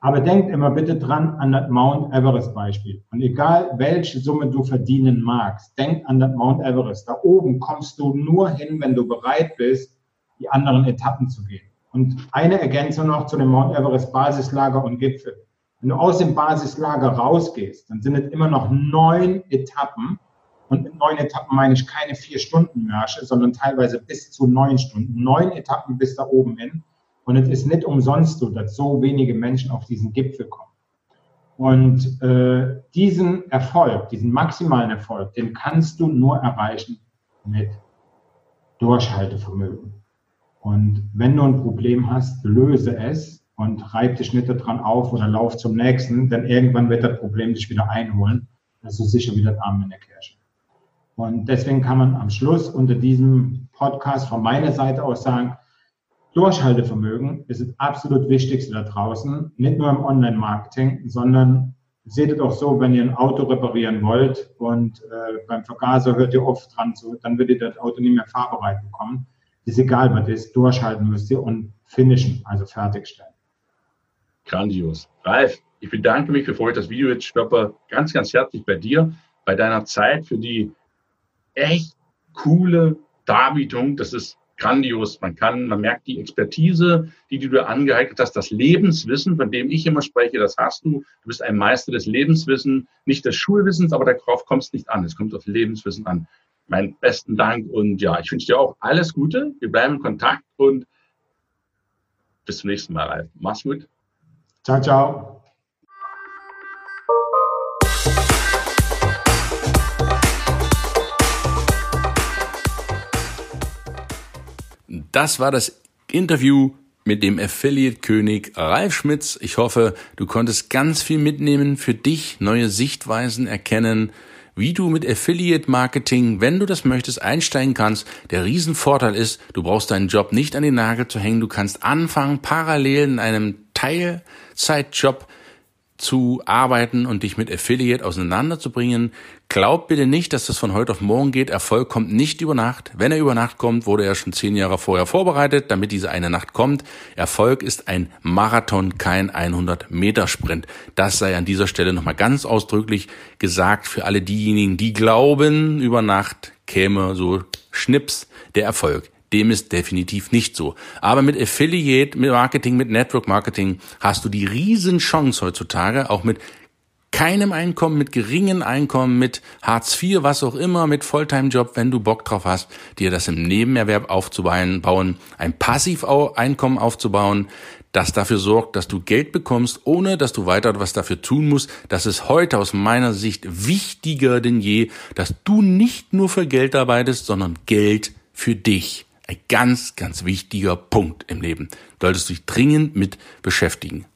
Aber denkt immer bitte dran an das Mount Everest Beispiel. Und egal welche Summe du verdienen magst, denk an das Mount Everest. Da oben kommst du nur hin, wenn du bereit bist, die anderen Etappen zu gehen. Und eine Ergänzung noch zu dem Mount Everest Basislager und Gipfel. Wenn du aus dem Basislager rausgehst, dann sind es immer noch neun Etappen und mit neun Etappen meine ich keine vier Stunden Märsche, sondern teilweise bis zu neun Stunden. Neun Etappen bis da oben hin. Und es ist nicht umsonst so, dass so wenige Menschen auf diesen Gipfel kommen. Und äh, diesen Erfolg, diesen maximalen Erfolg, den kannst du nur erreichen mit Durchhaltevermögen. Und wenn du ein Problem hast, löse es und reib dich nicht daran auf oder lauf zum nächsten, denn irgendwann wird das Problem dich wieder einholen. Das ist sicher wieder Arm in der Kirche. Und deswegen kann man am Schluss unter diesem Podcast von meiner Seite aus sagen, Durchhaltevermögen ist das absolut Wichtigste da draußen, nicht nur im Online-Marketing, sondern seht es auch so, wenn ihr ein Auto reparieren wollt und äh, beim Vergaser hört ihr oft dran zu, dann wird ihr das Auto nicht mehr fahrbereit bekommen. Ist egal, was ist, durchhalten müsst ihr und finishen, also fertigstellen. Grandios. Ralf, ich bedanke mich, bevor ich das Video jetzt stoppe, ganz, ganz herzlich bei dir, bei deiner Zeit für die echt coole Darbietung. Das ist grandios. Man kann, man merkt die Expertise, die, du angeeignet hast, das Lebenswissen, von dem ich immer spreche, das hast du. Du bist ein Meister des Lebenswissens, nicht des Schulwissens, aber darauf kommt es nicht an. Es kommt auf Lebenswissen an. Meinen besten Dank und ja, ich wünsche dir auch alles Gute. Wir bleiben in Kontakt und bis zum nächsten Mal, Ralf. Mach's gut. Ciao, ciao. Das war das Interview mit dem Affiliate-König Ralf Schmitz. Ich hoffe, du konntest ganz viel mitnehmen für dich, neue Sichtweisen erkennen, wie du mit Affiliate-Marketing, wenn du das möchtest, einsteigen kannst. Der Riesenvorteil ist, du brauchst deinen Job nicht an den Nagel zu hängen. Du kannst anfangen, parallel in einem Teilzeitjob zu arbeiten und dich mit Affiliate auseinanderzubringen. Glaub bitte nicht, dass das von heute auf morgen geht. Erfolg kommt nicht über Nacht. Wenn er über Nacht kommt, wurde er schon zehn Jahre vorher vorbereitet, damit diese eine Nacht kommt. Erfolg ist ein Marathon, kein 100 Meter Sprint. Das sei an dieser Stelle nochmal ganz ausdrücklich gesagt für alle diejenigen, die glauben, über Nacht käme so Schnips der Erfolg. Dem ist definitiv nicht so. Aber mit Affiliate, mit Marketing, mit Network Marketing hast du die Riesenchance heutzutage, auch mit keinem Einkommen, mit geringen Einkommen, mit Hartz IV, was auch immer, mit Volltime-Job, wenn du Bock drauf hast, dir das im Nebenerwerb aufzubauen, ein Passiveinkommen aufzubauen, das dafür sorgt, dass du Geld bekommst, ohne dass du weiter was dafür tun musst. Das ist heute aus meiner Sicht wichtiger denn je, dass du nicht nur für Geld arbeitest, sondern Geld für dich. Ein ganz, ganz wichtiger Punkt im Leben. Du solltest dich dringend mit beschäftigen.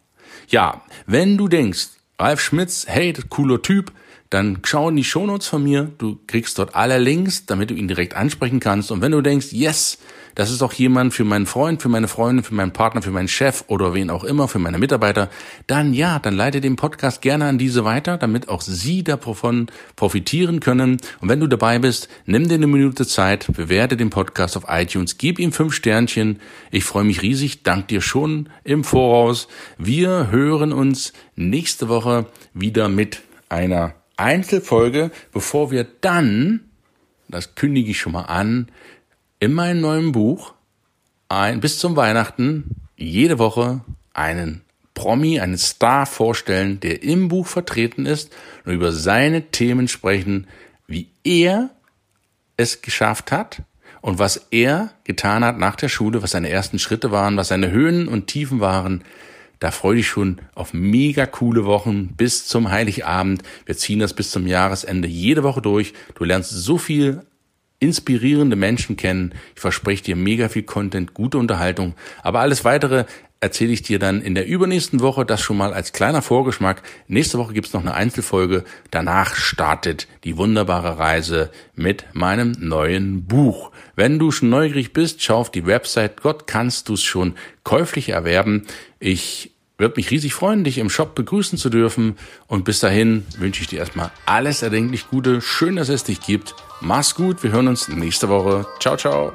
Ja, wenn du denkst, Ralf Schmitz, hey, cooler Typ, dann schau in die Shownotes von mir. Du kriegst dort alle Links, damit du ihn direkt ansprechen kannst. Und wenn du denkst, yes, das ist auch jemand für meinen Freund, für meine Freundin, für meinen Partner, für meinen Chef oder wen auch immer, für meine Mitarbeiter, dann ja, dann leite den Podcast gerne an diese weiter, damit auch sie davon profitieren können. Und wenn du dabei bist, nimm dir eine Minute Zeit, bewerte den Podcast auf iTunes, gib ihm fünf Sternchen. Ich freue mich riesig, dank dir schon im Voraus. Wir hören uns nächste Woche wieder mit einer Einzelfolge, bevor wir dann, das kündige ich schon mal an, in meinem neuen Buch ein, bis zum Weihnachten jede Woche einen Promi, einen Star vorstellen, der im Buch vertreten ist und über seine Themen sprechen, wie er es geschafft hat und was er getan hat nach der Schule, was seine ersten Schritte waren, was seine Höhen und Tiefen waren. Da freue ich schon auf mega coole Wochen bis zum Heiligabend. Wir ziehen das bis zum Jahresende jede Woche durch. Du lernst so viel inspirierende Menschen kennen. Ich verspreche dir mega viel Content, gute Unterhaltung. Aber alles weitere erzähle ich dir dann in der übernächsten Woche. Das schon mal als kleiner Vorgeschmack. Nächste Woche gibt's noch eine Einzelfolge. Danach startet die wunderbare Reise mit meinem neuen Buch. Wenn du schon neugierig bist, schau auf die Website. Gott kannst du es schon käuflich erwerben. Ich würde mich riesig freuen, dich im Shop begrüßen zu dürfen. Und bis dahin wünsche ich dir erstmal alles erdenklich Gute. Schön, dass es dich gibt. Mach's gut. Wir hören uns nächste Woche. Ciao, ciao.